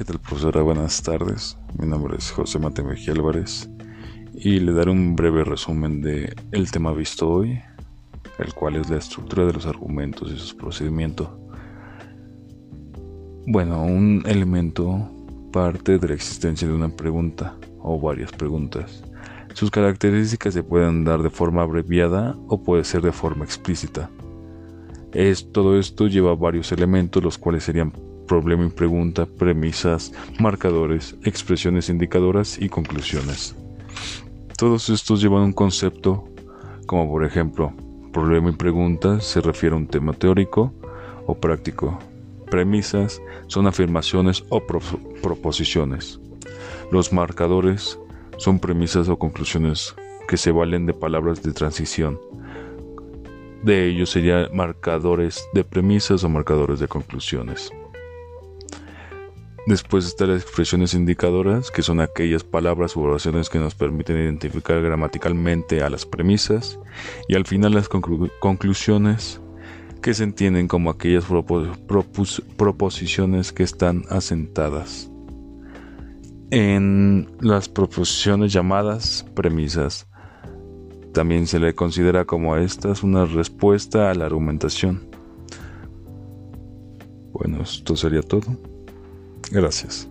¿qué tal profesora? Buenas tardes. Mi nombre es José Mate Mejía Álvarez y le daré un breve resumen de el tema visto hoy, el cual es la estructura de los argumentos y su procedimiento. Bueno, un elemento parte de la existencia de una pregunta o varias preguntas. Sus características se pueden dar de forma abreviada o puede ser de forma explícita. Es, todo esto lleva varios elementos, los cuales serían problema y pregunta, premisas, marcadores, expresiones indicadoras y conclusiones. Todos estos llevan un concepto, como por ejemplo, problema y pregunta se refiere a un tema teórico o práctico. Premisas son afirmaciones o proposiciones. Los marcadores son premisas o conclusiones que se valen de palabras de transición. De ellos serían marcadores de premisas o marcadores de conclusiones. Después están las expresiones indicadoras, que son aquellas palabras u oraciones que nos permiten identificar gramaticalmente a las premisas. Y al final las conclusiones, que se entienden como aquellas proposiciones que están asentadas. En las proposiciones llamadas premisas, también se le considera como a estas una respuesta a la argumentación. Bueno, esto sería todo. Gracias.